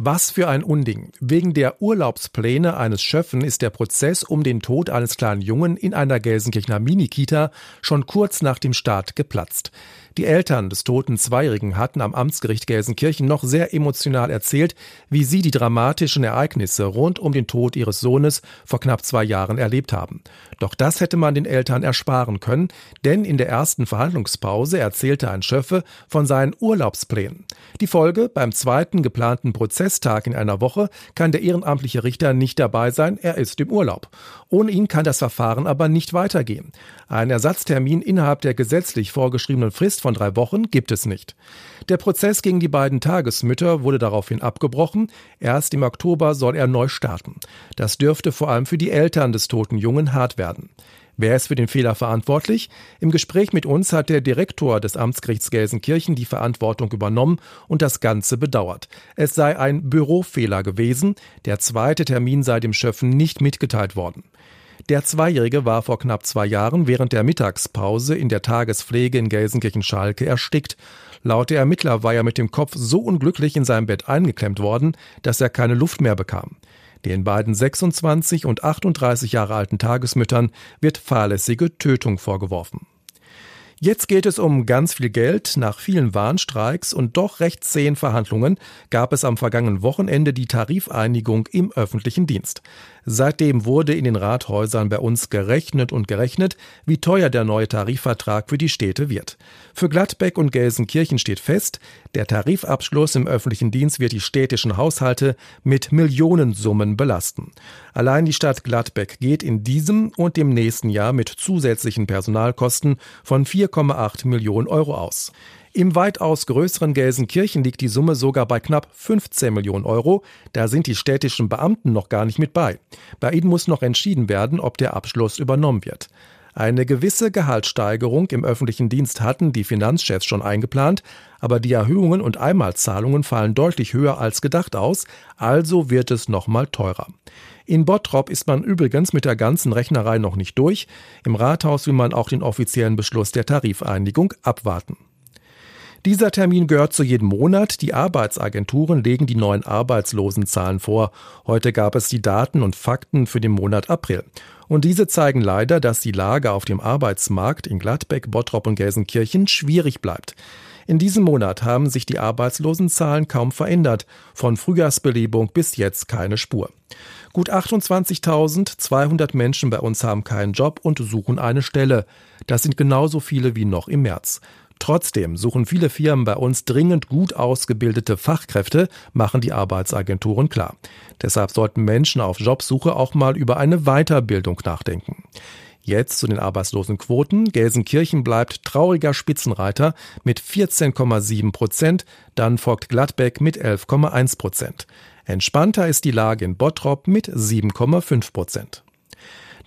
Was für ein Unding. Wegen der Urlaubspläne eines Schöffen ist der Prozess um den Tod eines kleinen Jungen in einer Gelsenkirchener Minikita schon kurz nach dem Start geplatzt. Die Eltern des toten Zweijährigen hatten am Amtsgericht Gelsenkirchen noch sehr emotional erzählt, wie sie die dramatischen Ereignisse rund um den Tod ihres Sohnes vor knapp zwei Jahren erlebt haben. Doch das hätte man den Eltern ersparen können, denn in der ersten Verhandlungspause erzählte ein Schöffe von seinen Urlaubsplänen. Die Folge, beim zweiten geplanten Prozesstag in einer Woche kann der ehrenamtliche Richter nicht dabei sein, er ist im Urlaub. Ohne ihn kann das Verfahren aber nicht weitergehen. Ein Ersatztermin innerhalb der gesetzlich vorgeschriebenen Frist von drei Wochen gibt es nicht. Der Prozess gegen die beiden Tagesmütter wurde daraufhin abgebrochen. Erst im Oktober soll er neu starten. Das dürfte vor allem für die Eltern des toten Jungen hart werden. Wer ist für den Fehler verantwortlich? Im Gespräch mit uns hat der Direktor des Amtsgerichts Gelsenkirchen die Verantwortung übernommen und das Ganze bedauert. Es sei ein Bürofehler gewesen. Der zweite Termin sei dem Schöffen nicht mitgeteilt worden. Der Zweijährige war vor knapp zwei Jahren während der Mittagspause in der Tagespflege in Gelsenkirchen-Schalke erstickt. Laut der Ermittler war er mit dem Kopf so unglücklich in seinem Bett eingeklemmt worden, dass er keine Luft mehr bekam. Den beiden 26 und 38 Jahre alten Tagesmüttern wird fahrlässige Tötung vorgeworfen. Jetzt geht es um ganz viel Geld. Nach vielen Warnstreiks und doch recht zähen Verhandlungen gab es am vergangenen Wochenende die Tarifeinigung im öffentlichen Dienst. Seitdem wurde in den Rathäusern bei uns gerechnet und gerechnet, wie teuer der neue Tarifvertrag für die Städte wird. Für Gladbeck und Gelsenkirchen steht fest, der Tarifabschluss im öffentlichen Dienst wird die städtischen Haushalte mit Millionensummen belasten. Allein die Stadt Gladbeck geht in diesem und dem nächsten Jahr mit zusätzlichen Personalkosten von 4,8 Millionen Euro aus. Im weitaus größeren Gelsenkirchen liegt die Summe sogar bei knapp 15 Millionen Euro. Da sind die städtischen Beamten noch gar nicht mit bei. Bei ihnen muss noch entschieden werden, ob der Abschluss übernommen wird. Eine gewisse Gehaltssteigerung im öffentlichen Dienst hatten die Finanzchefs schon eingeplant, aber die Erhöhungen und Einmalzahlungen fallen deutlich höher als gedacht aus, also wird es nochmal teurer. In Bottrop ist man übrigens mit der ganzen Rechnerei noch nicht durch. Im Rathaus will man auch den offiziellen Beschluss der Tarifeinigung abwarten. Dieser Termin gehört zu jedem Monat. Die Arbeitsagenturen legen die neuen Arbeitslosenzahlen vor. Heute gab es die Daten und Fakten für den Monat April. Und diese zeigen leider, dass die Lage auf dem Arbeitsmarkt in Gladbeck, Bottrop und Gelsenkirchen schwierig bleibt. In diesem Monat haben sich die Arbeitslosenzahlen kaum verändert. Von Frühjahrsbelebung bis jetzt keine Spur. Gut 28.200 Menschen bei uns haben keinen Job und suchen eine Stelle. Das sind genauso viele wie noch im März. Trotzdem suchen viele Firmen bei uns dringend gut ausgebildete Fachkräfte, machen die Arbeitsagenturen klar. Deshalb sollten Menschen auf Jobsuche auch mal über eine Weiterbildung nachdenken. Jetzt zu den Arbeitslosenquoten. Gelsenkirchen bleibt trauriger Spitzenreiter mit 14,7 Prozent, dann folgt Gladbeck mit 11,1 Prozent. Entspannter ist die Lage in Bottrop mit 7,5 Prozent.